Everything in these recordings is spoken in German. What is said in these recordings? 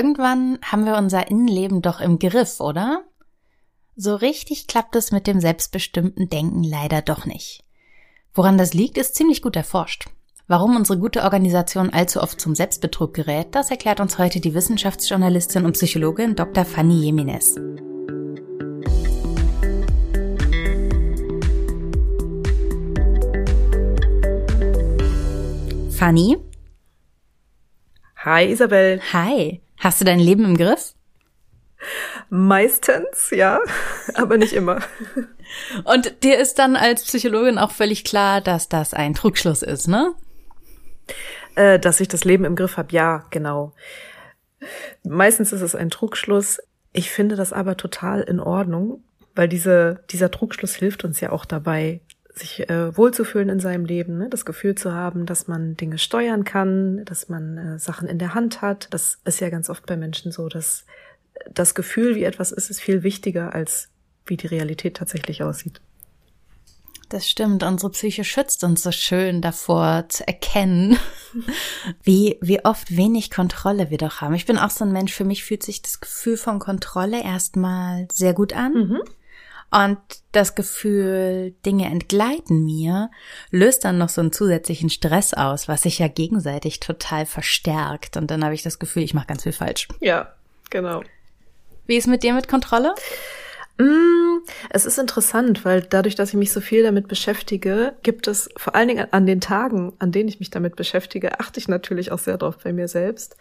irgendwann haben wir unser Innenleben doch im Griff, oder? So richtig klappt es mit dem selbstbestimmten Denken leider doch nicht. Woran das liegt, ist ziemlich gut erforscht. Warum unsere gute Organisation allzu oft zum Selbstbetrug gerät, das erklärt uns heute die Wissenschaftsjournalistin und Psychologin Dr. Fanny Jimenez. Fanny? Hi Isabel. Hi. Hast du dein Leben im Griff? Meistens, ja, aber nicht immer. Und dir ist dann als Psychologin auch völlig klar, dass das ein Trugschluss ist, ne? Äh, dass ich das Leben im Griff habe, ja, genau. Meistens ist es ein Trugschluss. Ich finde das aber total in Ordnung, weil diese, dieser Trugschluss hilft uns ja auch dabei, sich äh, wohlzufühlen in seinem Leben, ne? das Gefühl zu haben, dass man Dinge steuern kann, dass man äh, Sachen in der Hand hat. Das ist ja ganz oft bei Menschen so, dass das Gefühl, wie etwas ist, ist viel wichtiger als wie die Realität tatsächlich aussieht. Das stimmt. Unsere Psyche schützt uns so schön davor zu erkennen, wie, wie oft wenig Kontrolle wir doch haben. Ich bin auch so ein Mensch. Für mich fühlt sich das Gefühl von Kontrolle erstmal sehr gut an. Mhm. Und das Gefühl, Dinge entgleiten mir, löst dann noch so einen zusätzlichen Stress aus, was sich ja gegenseitig total verstärkt. Und dann habe ich das Gefühl, ich mache ganz viel falsch. Ja, genau. Wie ist mit dir mit Kontrolle? Mm, es ist interessant, weil dadurch, dass ich mich so viel damit beschäftige, gibt es vor allen Dingen an den Tagen, an denen ich mich damit beschäftige, achte ich natürlich auch sehr drauf bei mir selbst.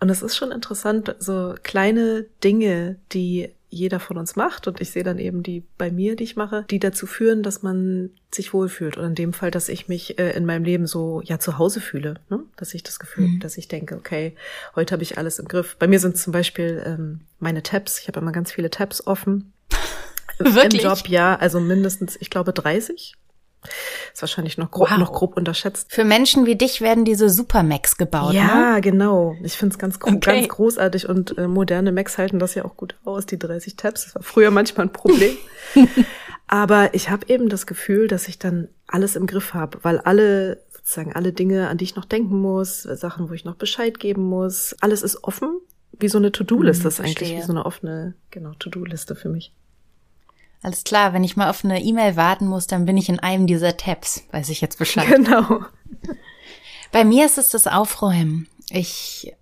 Und es ist schon interessant, so kleine Dinge, die jeder von uns macht und ich sehe dann eben die bei mir, die ich mache, die dazu führen, dass man sich wohlfühlt oder in dem Fall, dass ich mich äh, in meinem Leben so ja zu Hause fühle, ne? dass ich das Gefühl, mhm. dass ich denke, okay, heute habe ich alles im Griff. Bei mir sind zum Beispiel ähm, meine Tabs, ich habe immer ganz viele Tabs offen. Wirklich? Im Job ja, also mindestens, ich glaube 30 ist wahrscheinlich noch grob, wow. noch grob unterschätzt. Für Menschen wie dich werden diese Super Macs gebaut. Ja, ne? genau. Ich finde es ganz, okay. ganz großartig und äh, moderne Macs halten das ja auch gut aus, die 30 Tabs. Das war früher manchmal ein Problem. Aber ich habe eben das Gefühl, dass ich dann alles im Griff habe, weil alle sozusagen alle Dinge, an die ich noch denken muss, Sachen, wo ich noch Bescheid geben muss, alles ist offen, wie so eine To-Do-Liste. Hm, das ist eigentlich wie so eine offene, genau, To-Do-Liste für mich. Alles klar, wenn ich mal auf eine E-Mail warten muss, dann bin ich in einem dieser Tabs, weiß ich jetzt Bescheid. Genau. Bei mir ist es das Aufräumen. Ich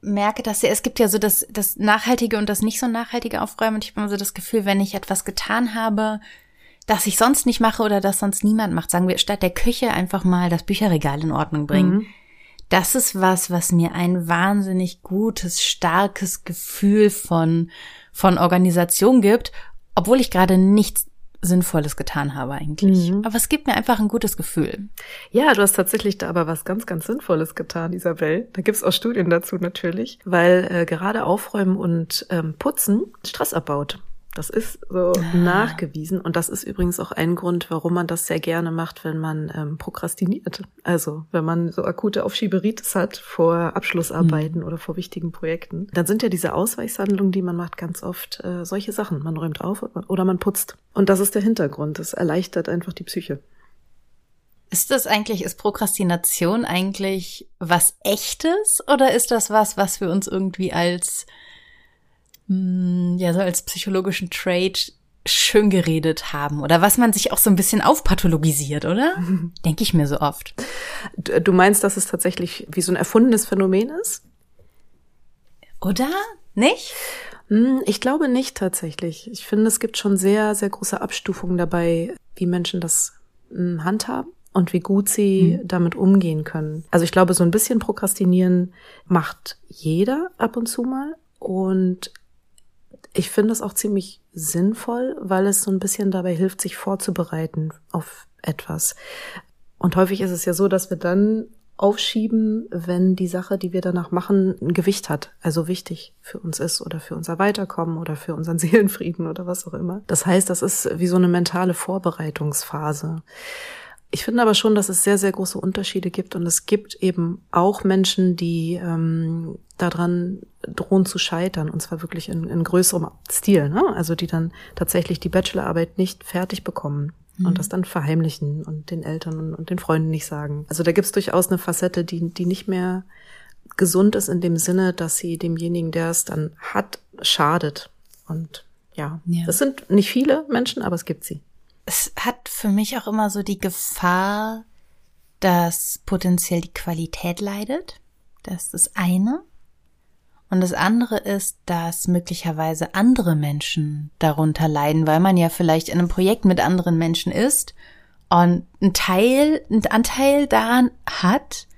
merke, dass ja, es gibt ja so das, das nachhaltige und das nicht so nachhaltige Aufräumen und ich habe immer so das Gefühl, wenn ich etwas getan habe, das ich sonst nicht mache oder das sonst niemand macht, sagen wir, statt der Küche einfach mal das Bücherregal in Ordnung bringen. Mhm. Das ist was, was mir ein wahnsinnig gutes, starkes Gefühl von, von Organisation gibt obwohl ich gerade nichts Sinnvolles getan habe eigentlich. Mhm. Aber es gibt mir einfach ein gutes Gefühl. Ja, du hast tatsächlich da aber was ganz, ganz Sinnvolles getan, Isabel. Da gibt's auch Studien dazu natürlich, weil äh, gerade Aufräumen und ähm, Putzen Stress abbaut. Das ist so ah. nachgewiesen. Und das ist übrigens auch ein Grund, warum man das sehr gerne macht, wenn man ähm, prokrastiniert. Also wenn man so akute Aufschieberitis hat vor Abschlussarbeiten mhm. oder vor wichtigen Projekten. Dann sind ja diese Ausweichshandlungen, die man macht, ganz oft äh, solche Sachen. Man räumt auf oder man putzt. Und das ist der Hintergrund. Das erleichtert einfach die Psyche. Ist das eigentlich, ist Prokrastination eigentlich was echtes oder ist das was, was wir uns irgendwie als hm, ja, so als psychologischen Trade schön geredet haben oder was man sich auch so ein bisschen aufpathologisiert, oder? Denke ich mir so oft. Du meinst, dass es tatsächlich wie so ein erfundenes Phänomen ist? Oder? Nicht? Hm, ich glaube nicht tatsächlich. Ich finde, es gibt schon sehr, sehr große Abstufungen dabei, wie Menschen das hm, handhaben und wie gut sie mhm. damit umgehen können. Also ich glaube, so ein bisschen Prokrastinieren macht jeder ab und zu mal. Und ich finde es auch ziemlich sinnvoll, weil es so ein bisschen dabei hilft, sich vorzubereiten auf etwas. Und häufig ist es ja so, dass wir dann aufschieben, wenn die Sache, die wir danach machen, ein Gewicht hat, also wichtig für uns ist oder für unser Weiterkommen oder für unseren Seelenfrieden oder was auch immer. Das heißt, das ist wie so eine mentale Vorbereitungsphase. Ich finde aber schon, dass es sehr, sehr große Unterschiede gibt und es gibt eben auch Menschen, die ähm, daran drohen zu scheitern und zwar wirklich in, in größerem Stil, ne? also die dann tatsächlich die Bachelorarbeit nicht fertig bekommen mhm. und das dann verheimlichen und den Eltern und, und den Freunden nicht sagen. Also da gibt es durchaus eine Facette, die, die nicht mehr gesund ist in dem Sinne, dass sie demjenigen, der es dann hat, schadet. Und ja, ja. das sind nicht viele Menschen, aber es gibt sie. Es hat für mich auch immer so die Gefahr, dass potenziell die Qualität leidet. Das ist das eine. Und das andere ist, dass möglicherweise andere Menschen darunter leiden, weil man ja vielleicht in einem Projekt mit anderen Menschen ist und ein Teil, ein Anteil daran hat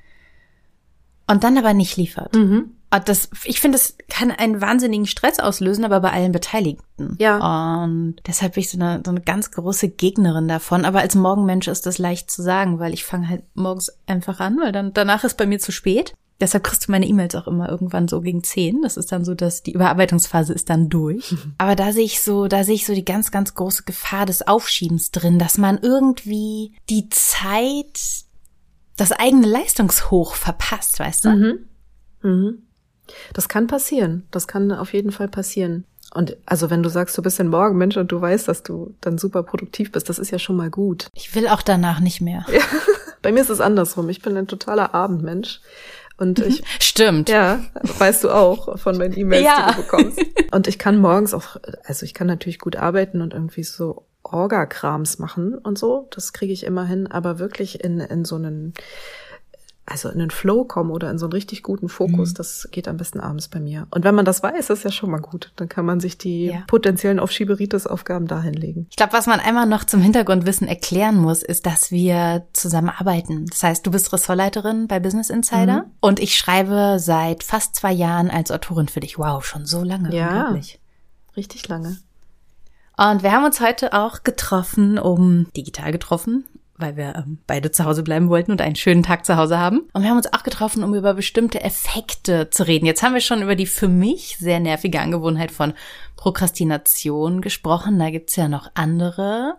und dann aber nicht liefert. Mhm. Und das, ich finde, das kann einen wahnsinnigen Stress auslösen, aber bei allen Beteiligten. Ja. Und deshalb bin ich so eine, so eine ganz große Gegnerin davon. Aber als Morgenmensch ist das leicht zu sagen, weil ich fange halt morgens einfach an, weil dann danach ist bei mir zu spät. Deshalb kriegst du meine E-Mails auch immer irgendwann so gegen zehn. Das ist dann so, dass die Überarbeitungsphase ist dann durch. Aber da sehe ich so, da sehe ich so die ganz, ganz große Gefahr des Aufschiebens drin, dass man irgendwie die Zeit, das eigene Leistungshoch verpasst, weißt du? Mhm. Mhm. Das kann passieren. Das kann auf jeden Fall passieren. Und also wenn du sagst, du bist ein Morgenmensch und du weißt, dass du dann super produktiv bist, das ist ja schon mal gut. Ich will auch danach nicht mehr. Ja. Bei mir ist es andersrum. Ich bin ein totaler Abendmensch. Und ich. Stimmt. Ja, weißt du auch von meinen E-Mails, ja. die du bekommst. Und ich kann morgens auch, also ich kann natürlich gut arbeiten und irgendwie so Orga-Krams machen und so. Das kriege ich immer hin, aber wirklich in, in so einen also in den Flow kommen oder in so einen richtig guten Fokus, mhm. das geht am besten abends bei mir. Und wenn man das weiß, ist ja schon mal gut. Dann kann man sich die ja. potenziellen Aufschieberitis-Aufgaben dahin legen. Ich glaube, was man einmal noch zum Hintergrundwissen erklären muss, ist, dass wir zusammen arbeiten. Das heißt, du bist Ressortleiterin bei Business Insider mhm. und ich schreibe seit fast zwei Jahren als Autorin für dich. Wow, schon so lange. Ja, unglaublich. richtig lange. Und wir haben uns heute auch getroffen, um digital getroffen, weil wir ähm, beide zu Hause bleiben wollten und einen schönen Tag zu Hause haben. Und wir haben uns auch getroffen, um über bestimmte Effekte zu reden. Jetzt haben wir schon über die für mich sehr nervige Angewohnheit von Prokrastination gesprochen. Da gibt's ja noch andere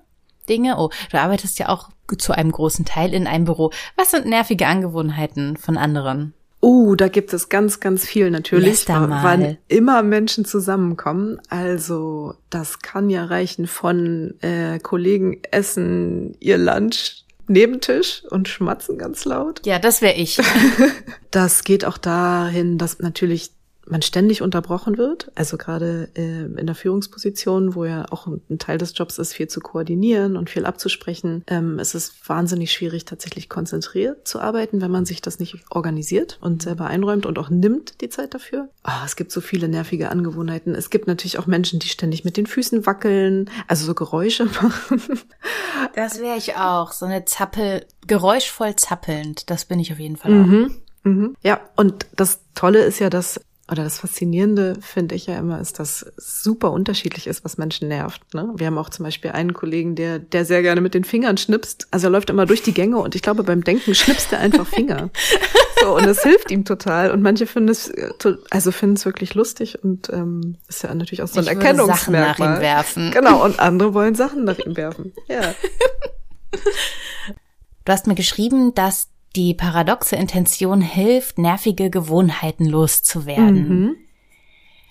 Dinge. Oh, du arbeitest ja auch zu einem großen Teil in einem Büro. Was sind nervige Angewohnheiten von anderen? Oh, da gibt es ganz, ganz viel natürlich, wann immer Menschen zusammenkommen. Also das kann ja reichen von äh, Kollegen essen ihr Lunch Nebentisch und schmatzen ganz laut. Ja, das wäre ich. das geht auch dahin, dass natürlich man ständig unterbrochen wird, also gerade äh, in der Führungsposition, wo ja auch ein Teil des Jobs ist, viel zu koordinieren und viel abzusprechen, ähm, es ist wahnsinnig schwierig, tatsächlich konzentriert zu arbeiten, wenn man sich das nicht organisiert und selber einräumt und auch nimmt die Zeit dafür. Oh, es gibt so viele nervige Angewohnheiten. Es gibt natürlich auch Menschen, die ständig mit den Füßen wackeln, also so Geräusche machen. Das wäre ich auch, so eine Zappel, geräuschvoll zappelnd, das bin ich auf jeden Fall auch. Mhm. Mhm. Ja, und das Tolle ist ja, dass oder das Faszinierende finde ich ja immer, ist, dass es super unterschiedlich ist, was Menschen nervt. Ne? Wir haben auch zum Beispiel einen Kollegen, der, der sehr gerne mit den Fingern schnipst. Also er läuft immer durch die Gänge und ich glaube, beim Denken schnipst er einfach Finger. so, und es hilft ihm total. Und manche finden es, also finden es wirklich lustig und ähm, ist ja natürlich auch so ein ich Erkennungsmerkmal. Sachen nach ihm werfen. Genau, und andere wollen Sachen nach ihm werfen. Ja. Du hast mir geschrieben, dass die paradoxe Intention hilft, nervige Gewohnheiten loszuwerden. Mhm.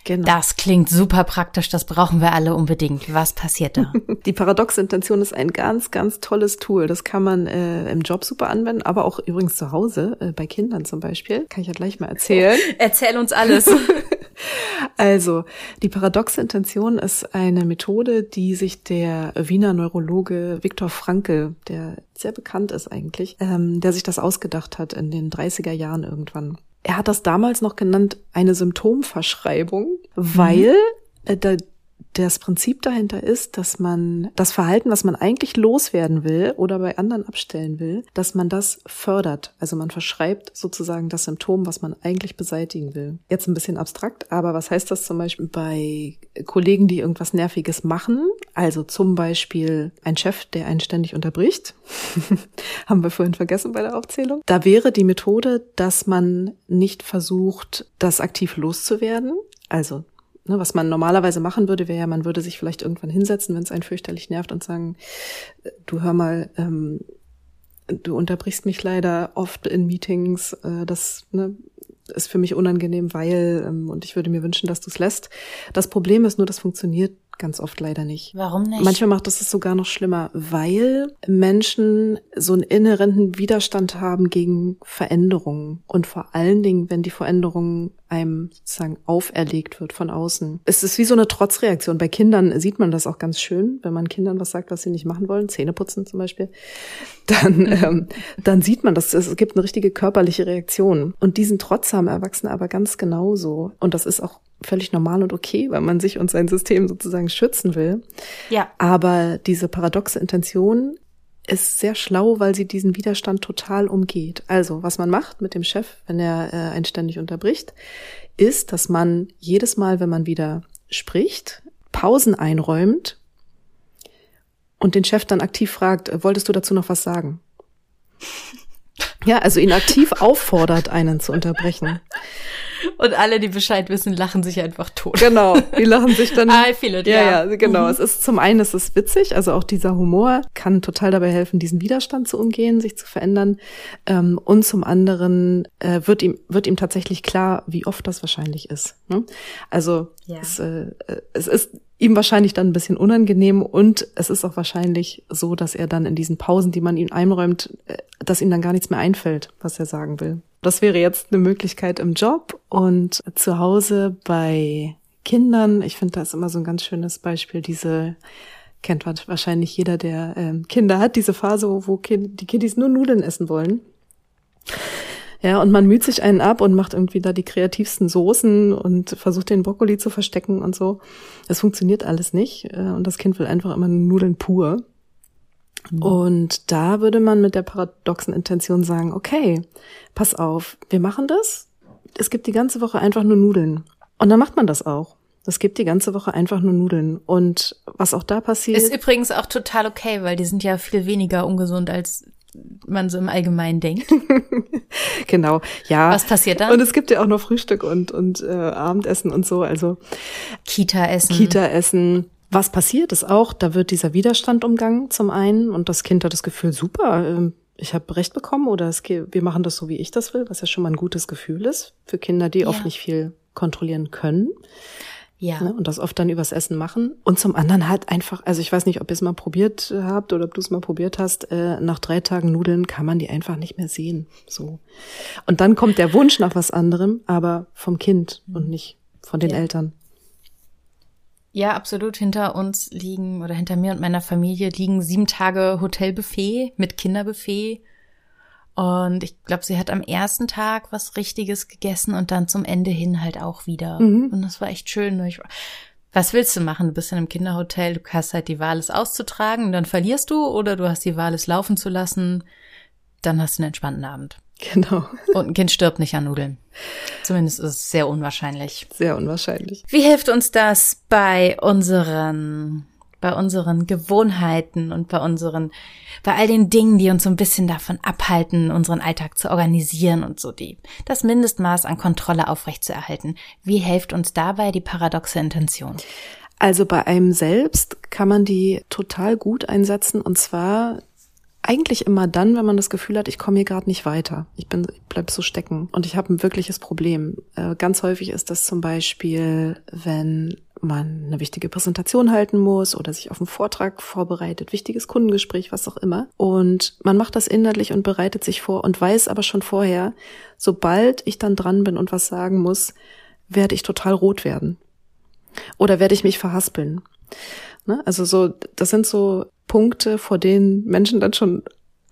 Genau. Das klingt super praktisch, das brauchen wir alle unbedingt. Was passiert da? Die paradoxe Intention ist ein ganz, ganz tolles Tool. Das kann man äh, im Job super anwenden, aber auch übrigens zu Hause, äh, bei Kindern zum Beispiel. Kann ich ja gleich mal erzählen. Erzähl uns alles. also, die paradoxe Intention ist eine Methode, die sich der Wiener Neurologe Viktor Frankl, der sehr bekannt ist eigentlich, ähm, der sich das ausgedacht hat in den 30er Jahren irgendwann er hat das damals noch genannt eine Symptomverschreibung, weil mhm. äh, das Prinzip dahinter ist, dass man das Verhalten, was man eigentlich loswerden will oder bei anderen abstellen will, dass man das fördert. Also man verschreibt sozusagen das Symptom, was man eigentlich beseitigen will. Jetzt ein bisschen abstrakt, aber was heißt das zum Beispiel bei Kollegen, die irgendwas Nerviges machen? Also zum Beispiel ein Chef, der einen ständig unterbricht. Haben wir vorhin vergessen bei der Aufzählung. Da wäre die Methode, dass man nicht versucht, das aktiv loszuwerden, also ne, was man normalerweise machen würde, wäre ja, man würde sich vielleicht irgendwann hinsetzen, wenn es einen fürchterlich nervt und sagen, äh, du hör mal, ähm, du unterbrichst mich leider oft in Meetings, äh, das ne, ist für mich unangenehm, weil, ähm, und ich würde mir wünschen, dass du es lässt. Das Problem ist nur, das funktioniert ganz oft leider nicht. Warum nicht? Manchmal macht das es sogar noch schlimmer, weil Menschen so einen inhärenten Widerstand haben gegen Veränderungen und vor allen Dingen, wenn die Veränderung einem sozusagen auferlegt wird von außen. Es ist wie so eine Trotzreaktion. Bei Kindern sieht man das auch ganz schön, wenn man Kindern was sagt, was sie nicht machen wollen, Zähne putzen zum Beispiel, dann, ähm, dann sieht man das. Es gibt eine richtige körperliche Reaktion. Und diesen Trotz haben Erwachsene aber ganz genauso. Und das ist auch völlig normal und okay, weil man sich und sein System sozusagen schützen will. Ja. Aber diese paradoxe Intention ist sehr schlau, weil sie diesen Widerstand total umgeht. Also, was man macht mit dem Chef, wenn er äh, einen ständig unterbricht, ist, dass man jedes Mal, wenn man wieder spricht, Pausen einräumt und den Chef dann aktiv fragt, äh, wolltest du dazu noch was sagen? Ja, also ihn aktiv auffordert, einen zu unterbrechen. Und alle, die Bescheid wissen, lachen sich einfach tot. Genau, die lachen sich dann. I feel it, ja, ja. ja, genau. Mhm. Es ist zum einen, es ist witzig, also auch dieser Humor kann total dabei helfen, diesen Widerstand zu umgehen, sich zu verändern. Ähm, und zum anderen äh, wird ihm wird ihm tatsächlich klar, wie oft das wahrscheinlich ist. Ne? Also Ja. es, äh, es ist ihm wahrscheinlich dann ein bisschen unangenehm und es ist auch wahrscheinlich so, dass er dann in diesen Pausen, die man ihm einräumt, äh, dass ihm dann gar nichts mehr einfällt, was er sagen will. Das wäre jetzt eine Möglichkeit im Job und zu Hause bei Kindern. Ich finde, da ist immer so ein ganz schönes Beispiel, diese kennt wahrscheinlich jeder, der ähm, Kinder hat, diese Phase, wo, kind, die Kiddies nur Nudeln essen wollen. Ja, und man müht sich einen ab und macht irgendwie da die kreativsten Soßen und versucht den Brokkoli zu verstecken und so. Das funktioniert alles nicht. äh, Und das Kind will einfach immer Nudeln pur. Und da würde man mit der paradoxen Intention sagen, okay, pass auf, wir machen das. Es gibt die ganze Woche einfach nur Nudeln. Und dann macht man das auch. Es gibt die ganze Woche einfach nur Nudeln. Und was auch da passiert. Ist übrigens auch total okay, weil die sind ja viel weniger ungesund, als man so im Allgemeinen denkt. genau, ja. Was passiert dann? Und es gibt ja auch noch Frühstück und, und äh, Abendessen und so. Also Kita-Essen. Kita-Essen. Was passiert ist auch, da wird dieser Widerstand umgangen zum einen und das Kind hat das Gefühl, super, ähm, ich habe recht bekommen oder es, ge- wir machen das so, wie ich das will, was ja schon mal ein gutes Gefühl ist für Kinder, die Ja. oft nicht viel kontrollieren können Ja. ne, und das oft dann übers Essen machen. Und zum anderen halt einfach, also ich weiß nicht, ob ihr es mal probiert habt oder ob du es mal probiert hast, äh, nach drei Tagen Nudeln kann man die einfach nicht mehr sehen. So. Und dann kommt der Wunsch nach was anderem, aber vom Kind und nicht von den Ja. Eltern. Ja, absolut. Hinter uns liegen oder hinter mir und meiner Familie liegen sieben Tage Hotelbuffet mit Kinderbuffet. Und ich glaube, sie hat am ersten Tag was Richtiges gegessen und dann zum Ende hin halt auch wieder. Mhm. Und das war echt schön. Ich, was willst du machen? Du bist in einem Kinderhotel, du hast halt die Wahl, es auszutragen dann verlierst du oder du hast die Wahl, es laufen zu lassen. Dann hast du einen entspannten Abend. Genau. Und ein Kind stirbt nicht an Nudeln. Zumindest ist es sehr unwahrscheinlich. Sehr unwahrscheinlich. Wie hilft uns das bei unseren, bei unseren Gewohnheiten und bei unseren, bei all den Dingen, die uns so ein bisschen davon abhalten, unseren Alltag zu organisieren und so die, das Mindestmaß an Kontrolle aufrechtzuerhalten? Wie hilft uns dabei die paradoxe Intention? Also bei einem selbst kann man die total gut einsetzen und zwar eigentlich immer dann, wenn man das Gefühl hat, ich komme hier gerade nicht weiter. Ich bin, ich bleib so stecken und ich habe ein wirkliches Problem. Äh, ganz häufig ist das zum Beispiel, wenn man eine wichtige Präsentation halten muss oder sich auf einen Vortrag vorbereitet, wichtiges Kundengespräch, was auch immer. Und man macht das innerlich und bereitet sich vor und weiß aber schon vorher, sobald ich dann dran bin und was sagen muss, werde ich total rot werden. Oder werde ich mich verhaspeln? Ne? Also so, das sind so Punkte, vor denen Menschen dann schon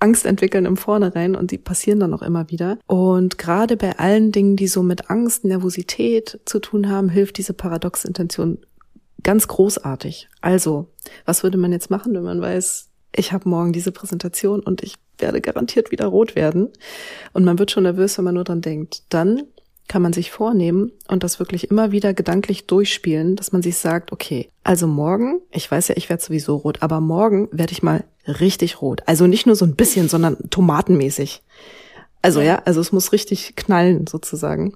Angst entwickeln im Vornherein und die passieren dann auch immer wieder. Und gerade bei allen Dingen, die so mit Angst, Nervosität zu tun haben, hilft diese paradoxe Intention ganz großartig. Also, was würde man jetzt machen, wenn man weiß, ich habe morgen diese Präsentation und ich werde garantiert wieder rot werden und man wird schon nervös, wenn man nur dran denkt. Dann kann man sich vornehmen und das wirklich immer wieder gedanklich durchspielen, dass man sich sagt, okay, also morgen, ich weiß ja, ich werde sowieso rot, aber morgen werde ich mal richtig rot. Also nicht nur so ein bisschen, sondern tomatenmäßig. Also ja, also es muss richtig knallen sozusagen.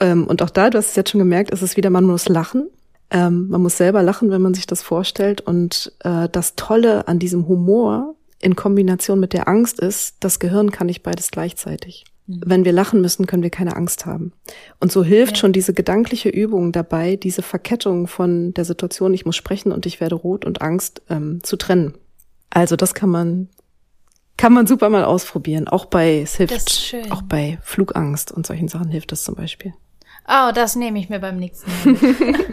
Ähm, und auch da, du hast es jetzt schon gemerkt, ist es wieder, man muss lachen. Ähm, man muss selber lachen, wenn man sich das vorstellt. Und äh, das Tolle an diesem Humor in Kombination mit der Angst ist, das Gehirn kann nicht beides gleichzeitig. Mhm. wenn wir lachen müssen, können wir keine Angst haben. Und so hilft ja. schon diese gedankliche Übung dabei, diese Verkettung von der Situation, ich muss sprechen und ich werde rot und Angst ähm, zu trennen. Also das kann man kann man super mal ausprobieren. Auch bei es hilft, auch bei Flugangst und solchen Sachen hilft das zum Beispiel. Oh, das nehme ich mir beim nächsten Mal.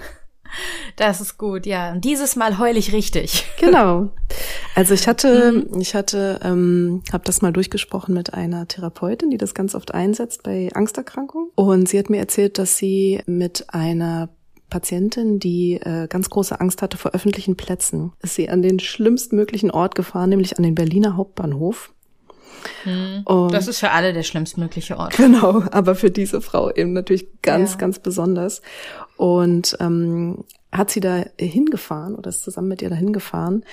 Das ist gut, ja. Und dieses Mal heul ich richtig. Genau. Also ich hatte, mhm. ich hatte, ähm, habe das mal durchgesprochen mit einer Therapeutin, die das ganz oft einsetzt bei Angsterkrankungen. Und sie hat mir erzählt, dass sie mit einer Patientin, die äh, ganz große Angst hatte vor öffentlichen Plätzen, ist sie an den schlimmstmöglichen Ort gefahren, nämlich an den Berliner Hauptbahnhof. Hm. das ist für alle der schlimmstmögliche Ort. Genau, aber für diese Frau eben natürlich ganz, ja. ganz besonders. Und ähm, hat sie da hingefahren oder ist zusammen mit ihr da hingefahren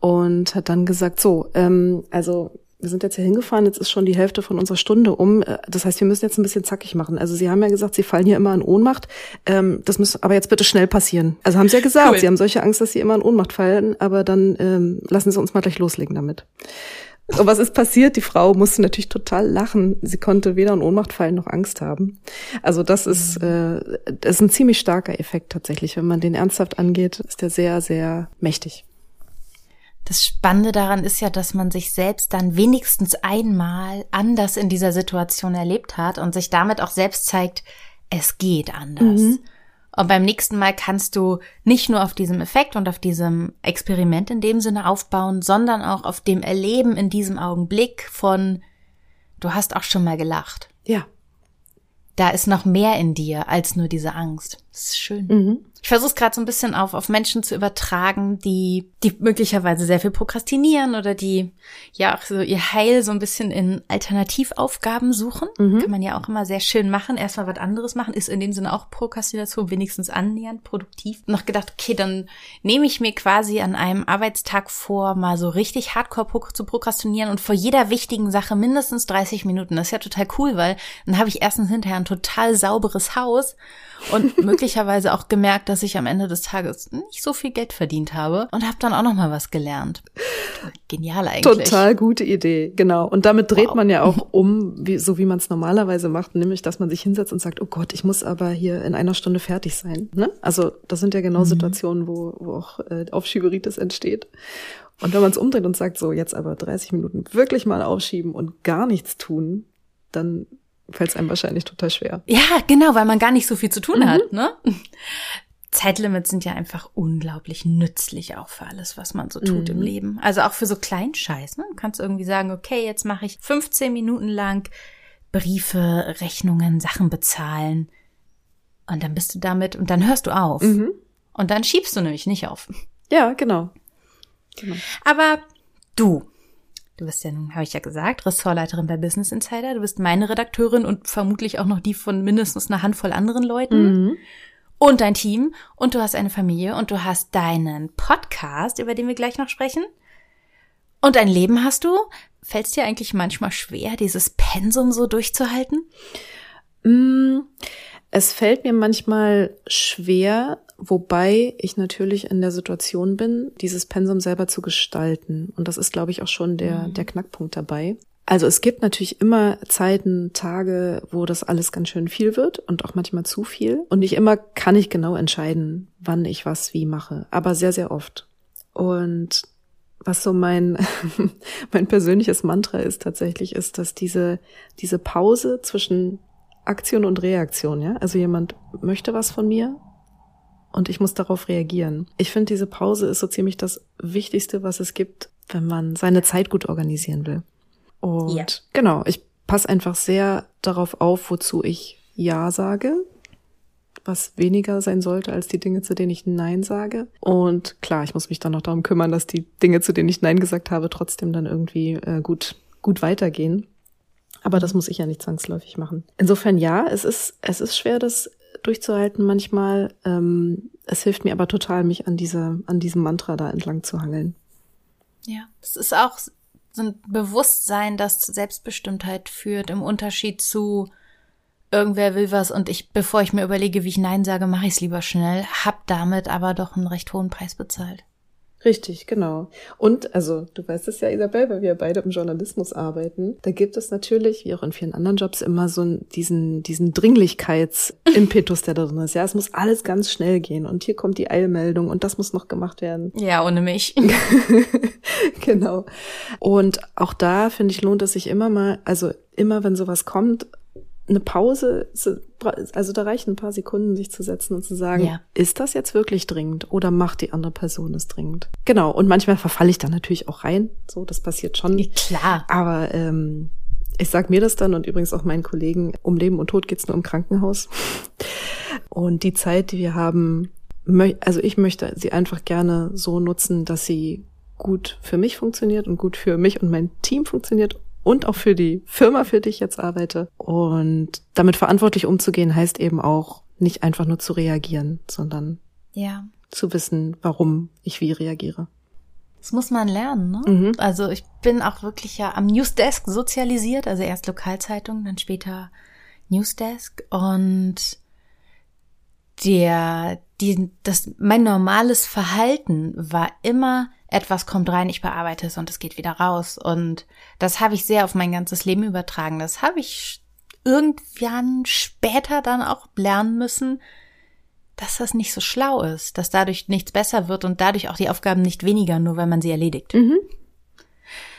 und hat dann gesagt, so, ähm, also wir sind jetzt hier hingefahren, jetzt ist schon die Hälfte von unserer Stunde um. Äh, das heißt, wir müssen jetzt ein bisschen zackig machen. Also Sie haben ja gesagt, Sie fallen hier immer in Ohnmacht. Ähm, das muss aber jetzt bitte schnell passieren. Also haben Sie ja gesagt, cool. Sie haben solche Angst, dass Sie immer in Ohnmacht fallen, aber dann ähm, lassen Sie uns mal gleich loslegen damit. Und was ist passiert? Die Frau musste natürlich total lachen. Sie konnte weder in Ohnmacht fallen noch Angst haben. Also das ist, äh, das ist ein ziemlich starker Effekt tatsächlich. Wenn man den ernsthaft angeht, ist der sehr, sehr mächtig. Das Spannende daran ist ja, dass man sich selbst dann wenigstens einmal anders in dieser Situation erlebt hat und sich damit auch selbst zeigt, es geht anders. Mhm. Und beim nächsten Mal kannst du nicht nur auf diesem Effekt und auf diesem Experiment in dem Sinne aufbauen, sondern auch auf dem Erleben in diesem Augenblick von, du hast auch schon mal gelacht. Ja. Da ist noch mehr in dir als nur diese Angst. Das ist schön. Mhm. Ich versuche es gerade so ein bisschen auf, auf Menschen zu übertragen, die, die möglicherweise sehr viel prokrastinieren oder die ja auch so ihr Heil so ein bisschen in Alternativaufgaben suchen. Mhm. Kann man ja auch immer sehr schön machen. Erstmal was anderes machen, ist in dem Sinne auch Prokrastination, wenigstens annähernd produktiv. Noch gedacht, okay, dann nehme ich mir quasi an einem Arbeitstag vor, mal so richtig hardcore zu prokrastinieren und vor jeder wichtigen Sache mindestens 30 Minuten. Das ist ja total cool, weil dann habe ich erstens hinterher ein total sauberes Haus und möglicherweise auch gemerkt, dass ich am Ende des Tages nicht so viel Geld verdient habe und habe dann auch noch mal was gelernt. Genial eigentlich. Total gute Idee, genau. Und damit dreht wow. man ja auch um, wie, so wie man es normalerweise macht, nämlich, dass man sich hinsetzt und sagt, oh Gott, ich muss aber hier in einer Stunde fertig sein. Ne? Also das sind ja genau mhm. Situationen, wo, wo auch äh, Aufschieberitis entsteht. Und wenn man es umdreht und sagt, so jetzt aber 30 Minuten wirklich mal aufschieben und gar nichts tun, dann fällt es einem wahrscheinlich total schwer. Ja, genau, weil man gar nicht so viel zu tun mhm. hat, ne? Zeitlimits sind ja einfach unglaublich nützlich auch für alles, was man so tut mhm. im Leben. Also auch für so kleinen Scheiß. Ne? Du kannst irgendwie sagen, okay, jetzt mache ich 15 Minuten lang Briefe, Rechnungen, Sachen bezahlen. Und dann bist du damit und dann hörst du auf. Mhm. Und dann schiebst du nämlich nicht auf. Ja, genau. genau. Aber du, Du bist ja nun, habe ich ja gesagt, Ressortleiterin bei Business Insider. Du bist meine Redakteurin und vermutlich auch noch die von mindestens einer Handvoll anderen Leuten. Mhm. Und dein Team. Und du hast eine Familie und du hast deinen Podcast, über den wir gleich noch sprechen. Und ein Leben hast du. Fällt es dir eigentlich manchmal schwer, dieses Pensum so durchzuhalten? Mm, es fällt mir manchmal schwer, Wobei ich natürlich in der Situation bin, dieses Pensum selber zu gestalten. Und das ist, glaube ich, auch schon der, mhm. der Knackpunkt dabei. Also es gibt natürlich immer Zeiten, Tage, wo das alles ganz schön viel wird und auch manchmal zu viel. Und nicht immer kann ich genau entscheiden, wann ich was wie mache, aber sehr, sehr oft. Und was so mein, mein persönliches Mantra ist tatsächlich, ist, dass diese, diese Pause zwischen Aktion und Reaktion, ja, also jemand möchte was von mir und ich muss darauf reagieren. Ich finde, diese Pause ist so ziemlich das Wichtigste, was es gibt, wenn man seine Zeit gut organisieren will. Und ja. genau, ich passe einfach sehr darauf auf, wozu ich Ja sage, was weniger sein sollte als die Dinge, zu denen ich Nein sage. Und klar, ich muss mich dann noch darum kümmern, dass die Dinge, zu denen ich Nein gesagt habe, trotzdem dann irgendwie äh, gut, gut weitergehen. Aber das muss ich ja nicht zwangsläufig machen. Insofern ja, es ist, es ist schwer, das durchzuhalten manchmal. Ähm, es hilft mir aber total, mich an diese, an diesem Mantra da entlang zu hangeln. Ja, es ist auch so ein Bewusstsein, das zu Selbstbestimmtheit führt, im Unterschied zu irgendwer will was und ich, bevor ich mir überlege, wie ich Nein sage, mache ich es lieber schnell, hab damit aber doch einen recht hohen Preis bezahlt. Richtig, genau. Und, also, du weißt es ja, Isabel, weil wir beide im Journalismus arbeiten, da gibt es natürlich, wie auch in vielen anderen Jobs, immer so diesen, diesen Dringlichkeitsimpetus, der da drin ist. Ja, es muss alles ganz schnell gehen und hier kommt die Eilmeldung und das muss noch gemacht werden. Ja, ohne mich. genau. Und auch da, finde ich, lohnt es sich immer mal, also immer, wenn sowas kommt, eine Pause, also da reichen ein paar Sekunden, sich zu setzen und zu sagen, ja. ist das jetzt wirklich dringend oder macht die andere Person es dringend? Genau, und manchmal verfalle ich da natürlich auch rein, so, das passiert schon. Ja, klar. Aber ähm, ich sag mir das dann und übrigens auch meinen Kollegen, um Leben und Tod geht's nur im Krankenhaus. Und die Zeit, die wir haben, also ich möchte sie einfach gerne so nutzen, dass sie gut für mich funktioniert und gut für mich und mein Team funktioniert und auch für die Firma, für die ich jetzt arbeite. Und damit verantwortlich umzugehen, heißt eben auch nicht einfach nur zu reagieren, sondern ja. zu wissen, warum ich wie reagiere. Das muss man lernen, ne? Mhm. Also ich bin auch wirklich ja am Newsdesk sozialisiert, also erst Lokalzeitung, dann später Newsdesk und der, die, das, mein normales Verhalten war immer etwas kommt rein, ich bearbeite es und es geht wieder raus. Und das habe ich sehr auf mein ganzes Leben übertragen. Das habe ich irgendwann später dann auch lernen müssen, dass das nicht so schlau ist, dass dadurch nichts besser wird und dadurch auch die Aufgaben nicht weniger, nur wenn man sie erledigt. Mhm.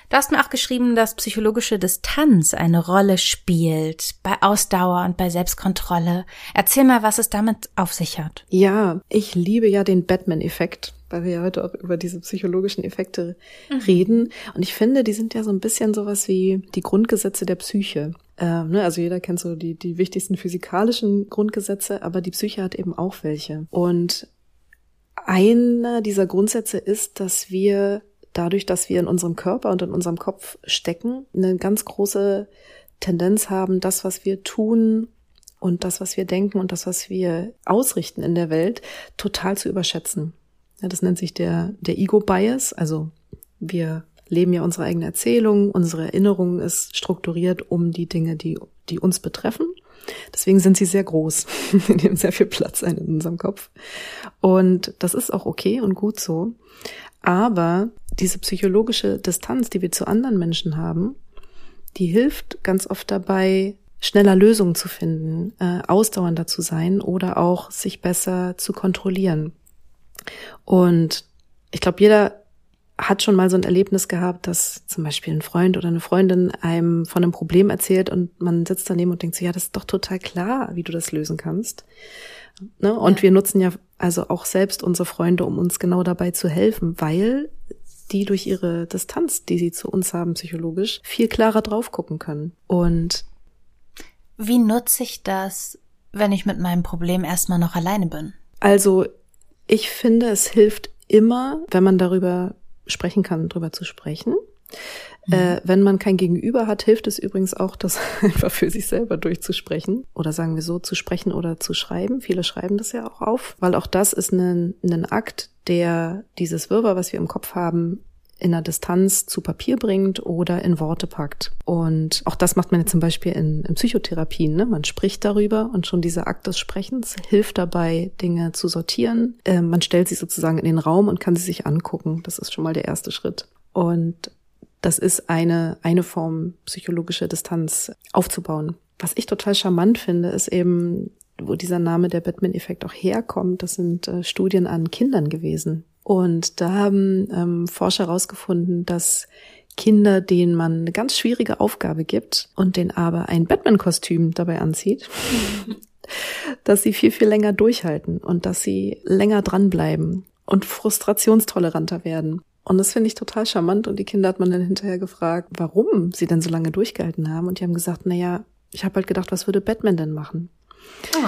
Du hast mir auch geschrieben, dass psychologische Distanz eine Rolle spielt bei Ausdauer und bei Selbstkontrolle. Erzähl mal, was es damit auf sich hat. Ja, ich liebe ja den Batman-Effekt weil wir ja heute auch über diese psychologischen Effekte mhm. reden. Und ich finde, die sind ja so ein bisschen sowas wie die Grundgesetze der Psyche. Ähm, ne? Also jeder kennt so die, die wichtigsten physikalischen Grundgesetze, aber die Psyche hat eben auch welche. Und einer dieser Grundsätze ist, dass wir dadurch, dass wir in unserem Körper und in unserem Kopf stecken, eine ganz große Tendenz haben, das, was wir tun und das, was wir denken und das, was wir ausrichten in der Welt, total zu überschätzen. Ja, das nennt sich der, der Ego-Bias. Also wir leben ja unsere eigene Erzählung, unsere Erinnerung ist strukturiert um die Dinge, die, die uns betreffen. Deswegen sind sie sehr groß. Die nehmen sehr viel Platz ein in unserem Kopf. Und das ist auch okay und gut so. Aber diese psychologische Distanz, die wir zu anderen Menschen haben, die hilft ganz oft dabei, schneller Lösungen zu finden, äh, ausdauernder zu sein oder auch sich besser zu kontrollieren. Und ich glaube, jeder hat schon mal so ein Erlebnis gehabt, dass zum Beispiel ein Freund oder eine Freundin einem von einem Problem erzählt und man sitzt daneben und denkt so, ja, das ist doch total klar, wie du das lösen kannst. Ne? Und ja. wir nutzen ja also auch selbst unsere Freunde, um uns genau dabei zu helfen, weil die durch ihre Distanz, die sie zu uns haben, psychologisch, viel klarer drauf gucken können. Und wie nutze ich das, wenn ich mit meinem Problem erstmal noch alleine bin? Also ich finde, es hilft immer, wenn man darüber sprechen kann, darüber zu sprechen. Mhm. Äh, wenn man kein Gegenüber hat, hilft es übrigens auch, das einfach für sich selber durchzusprechen. Oder sagen wir so, zu sprechen oder zu schreiben. Viele schreiben das ja auch auf, weil auch das ist ein, ein Akt, der dieses Wirrwarr, was wir im Kopf haben, in der Distanz zu Papier bringt oder in Worte packt. Und auch das macht man jetzt zum Beispiel in, in Psychotherapien. Ne? Man spricht darüber und schon dieser Akt des Sprechens hilft dabei, Dinge zu sortieren. Äh, man stellt sie sozusagen in den Raum und kann sie sich angucken. Das ist schon mal der erste Schritt. Und das ist eine, eine Form, psychologische Distanz aufzubauen. Was ich total charmant finde, ist eben, wo dieser Name der Batman-Effekt auch herkommt, das sind äh, Studien an Kindern gewesen. Und da haben ähm, Forscher herausgefunden, dass Kinder, denen man eine ganz schwierige Aufgabe gibt und den aber ein Batman-Kostüm dabei anzieht, dass sie viel, viel länger durchhalten und dass sie länger dranbleiben und frustrationstoleranter werden. Und das finde ich total charmant. Und die Kinder hat man dann hinterher gefragt, warum sie denn so lange durchgehalten haben. Und die haben gesagt, na ja, ich habe halt gedacht, was würde Batman denn machen? Oh.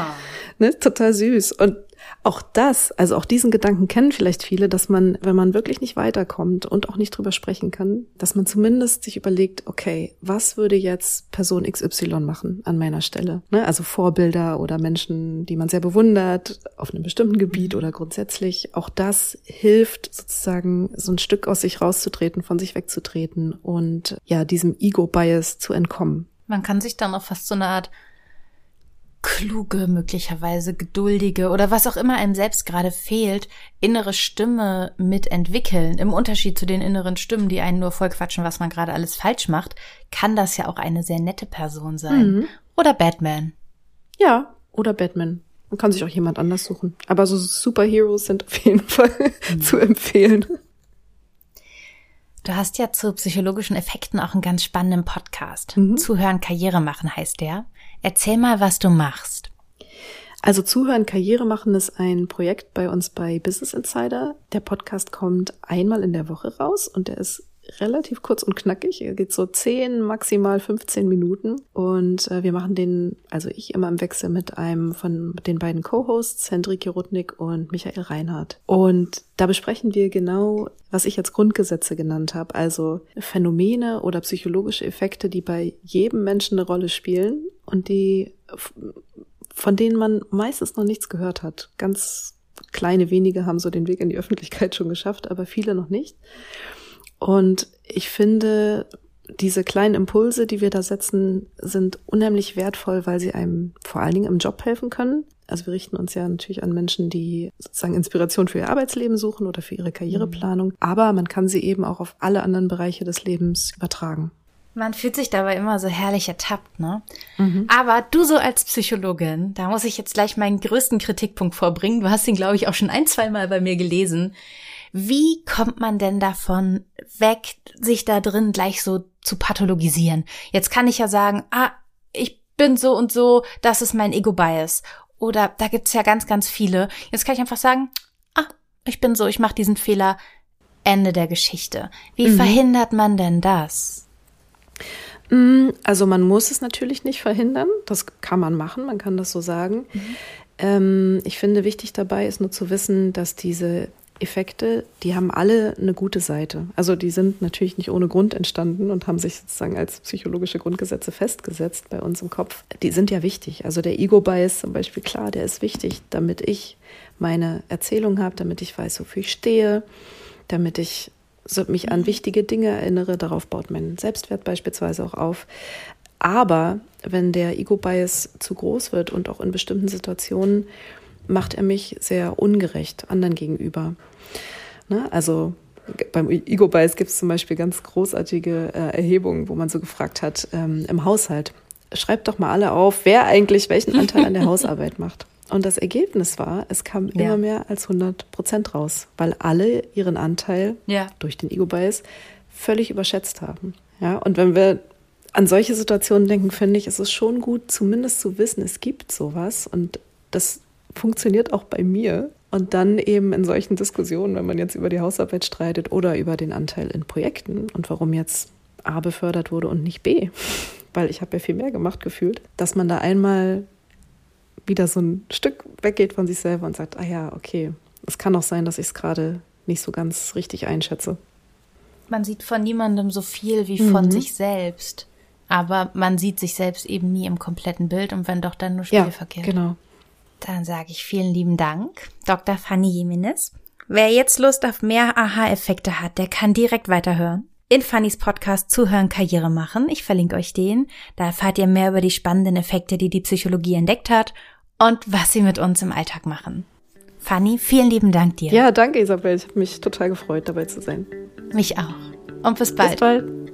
Ne, total süß. Und auch das, also auch diesen Gedanken kennen vielleicht viele, dass man, wenn man wirklich nicht weiterkommt und auch nicht drüber sprechen kann, dass man zumindest sich überlegt, okay, was würde jetzt Person XY machen an meiner Stelle? Ne? Also Vorbilder oder Menschen, die man sehr bewundert, auf einem bestimmten Gebiet oder grundsätzlich. Auch das hilft sozusagen, so ein Stück aus sich rauszutreten, von sich wegzutreten und ja, diesem Ego-Bias zu entkommen. Man kann sich dann auch fast so eine Art kluge, möglicherweise geduldige oder was auch immer einem selbst gerade fehlt, innere Stimme mitentwickeln. Im Unterschied zu den inneren Stimmen, die einen nur vollquatschen, was man gerade alles falsch macht, kann das ja auch eine sehr nette Person sein. Mhm. Oder Batman. Ja, oder Batman. Man kann sich auch jemand anders suchen. Aber so Superheroes sind auf jeden Fall mhm. zu empfehlen. Du hast ja zu psychologischen Effekten auch einen ganz spannenden Podcast. Mhm. Zuhören, Karriere machen heißt der. Erzähl mal, was du machst. Also Zuhören, Karriere machen ist ein Projekt bei uns bei Business Insider. Der Podcast kommt einmal in der Woche raus und der ist relativ kurz und knackig. Er geht so 10, maximal 15 Minuten. Und äh, wir machen den, also ich immer im Wechsel mit einem von den beiden Co-Hosts, Hendrike Rudnick und Michael Reinhardt. Und da besprechen wir genau, was ich als Grundgesetze genannt habe, also Phänomene oder psychologische Effekte, die bei jedem Menschen eine Rolle spielen und die von denen man meistens noch nichts gehört hat. Ganz kleine wenige haben so den Weg in die Öffentlichkeit schon geschafft, aber viele noch nicht. Und ich finde, diese kleinen Impulse, die wir da setzen, sind unheimlich wertvoll, weil sie einem vor allen Dingen im Job helfen können. Also wir richten uns ja natürlich an Menschen, die sozusagen Inspiration für ihr Arbeitsleben suchen oder für ihre Karriereplanung. Aber man kann sie eben auch auf alle anderen Bereiche des Lebens übertragen. Man fühlt sich dabei immer so herrlich ertappt, ne? Mhm. Aber du so als Psychologin, da muss ich jetzt gleich meinen größten Kritikpunkt vorbringen. Du hast ihn, glaube ich, auch schon ein, zwei Mal bei mir gelesen. Wie kommt man denn davon weg, sich da drin gleich so zu pathologisieren? Jetzt kann ich ja sagen, ah, ich bin so und so, das ist mein Ego-Bias. Oder da gibt's ja ganz, ganz viele. Jetzt kann ich einfach sagen, ah, ich bin so, ich mache diesen Fehler. Ende der Geschichte. Wie mhm. verhindert man denn das? Mm, also man muss es natürlich nicht verhindern. Das kann man machen, man kann das so sagen. Mhm. Ähm, ich finde wichtig dabei ist nur zu wissen, dass diese Effekte, die haben alle eine gute Seite. Also die sind natürlich nicht ohne Grund entstanden und haben sich sozusagen als psychologische Grundgesetze festgesetzt bei uns im Kopf. Die sind ja wichtig. Also der Ego-Bias zum Beispiel, klar, der ist wichtig, damit ich meine Erzählung habe, damit ich weiß, wofür ich stehe, damit ich mich an wichtige Dinge erinnere. Darauf baut mein Selbstwert beispielsweise auch auf. Aber wenn der Ego-Bias zu groß wird und auch in bestimmten Situationen macht er mich sehr ungerecht anderen gegenüber. Ne? Also beim Ego-Bias gibt es zum Beispiel ganz großartige äh, Erhebungen, wo man so gefragt hat, ähm, im Haushalt, schreibt doch mal alle auf, wer eigentlich welchen Anteil an der Hausarbeit macht. Und das Ergebnis war, es kam ja. immer mehr als 100 Prozent raus, weil alle ihren Anteil ja. durch den Ego-Bias völlig überschätzt haben. Ja, und wenn wir an solche Situationen denken, finde ich, ist es schon gut, zumindest zu wissen, es gibt sowas und das funktioniert auch bei mir. Und dann eben in solchen Diskussionen, wenn man jetzt über die Hausarbeit streitet oder über den Anteil in Projekten und warum jetzt A befördert wurde und nicht B, weil ich habe ja viel mehr gemacht gefühlt, dass man da einmal wieder so ein Stück weggeht von sich selber und sagt, ah ja, okay, es kann auch sein, dass ich es gerade nicht so ganz richtig einschätze. Man sieht von niemandem so viel wie von mhm. sich selbst. Aber man sieht sich selbst eben nie im kompletten Bild und wenn doch, dann nur Spielverkehr. Ja, genau. Dann sage ich vielen lieben Dank, Dr. Fanny Jimenez. Wer jetzt Lust auf mehr Aha-Effekte hat, der kann direkt weiterhören. In Fannys Podcast Zuhören Karriere machen. Ich verlinke euch den. Da erfahrt ihr mehr über die spannenden Effekte, die die Psychologie entdeckt hat und was sie mit uns im Alltag machen. Fanny, vielen lieben Dank dir. Ja, danke Isabel. Ich habe mich total gefreut, dabei zu sein. Mich auch. Und bis bald. Bis bald.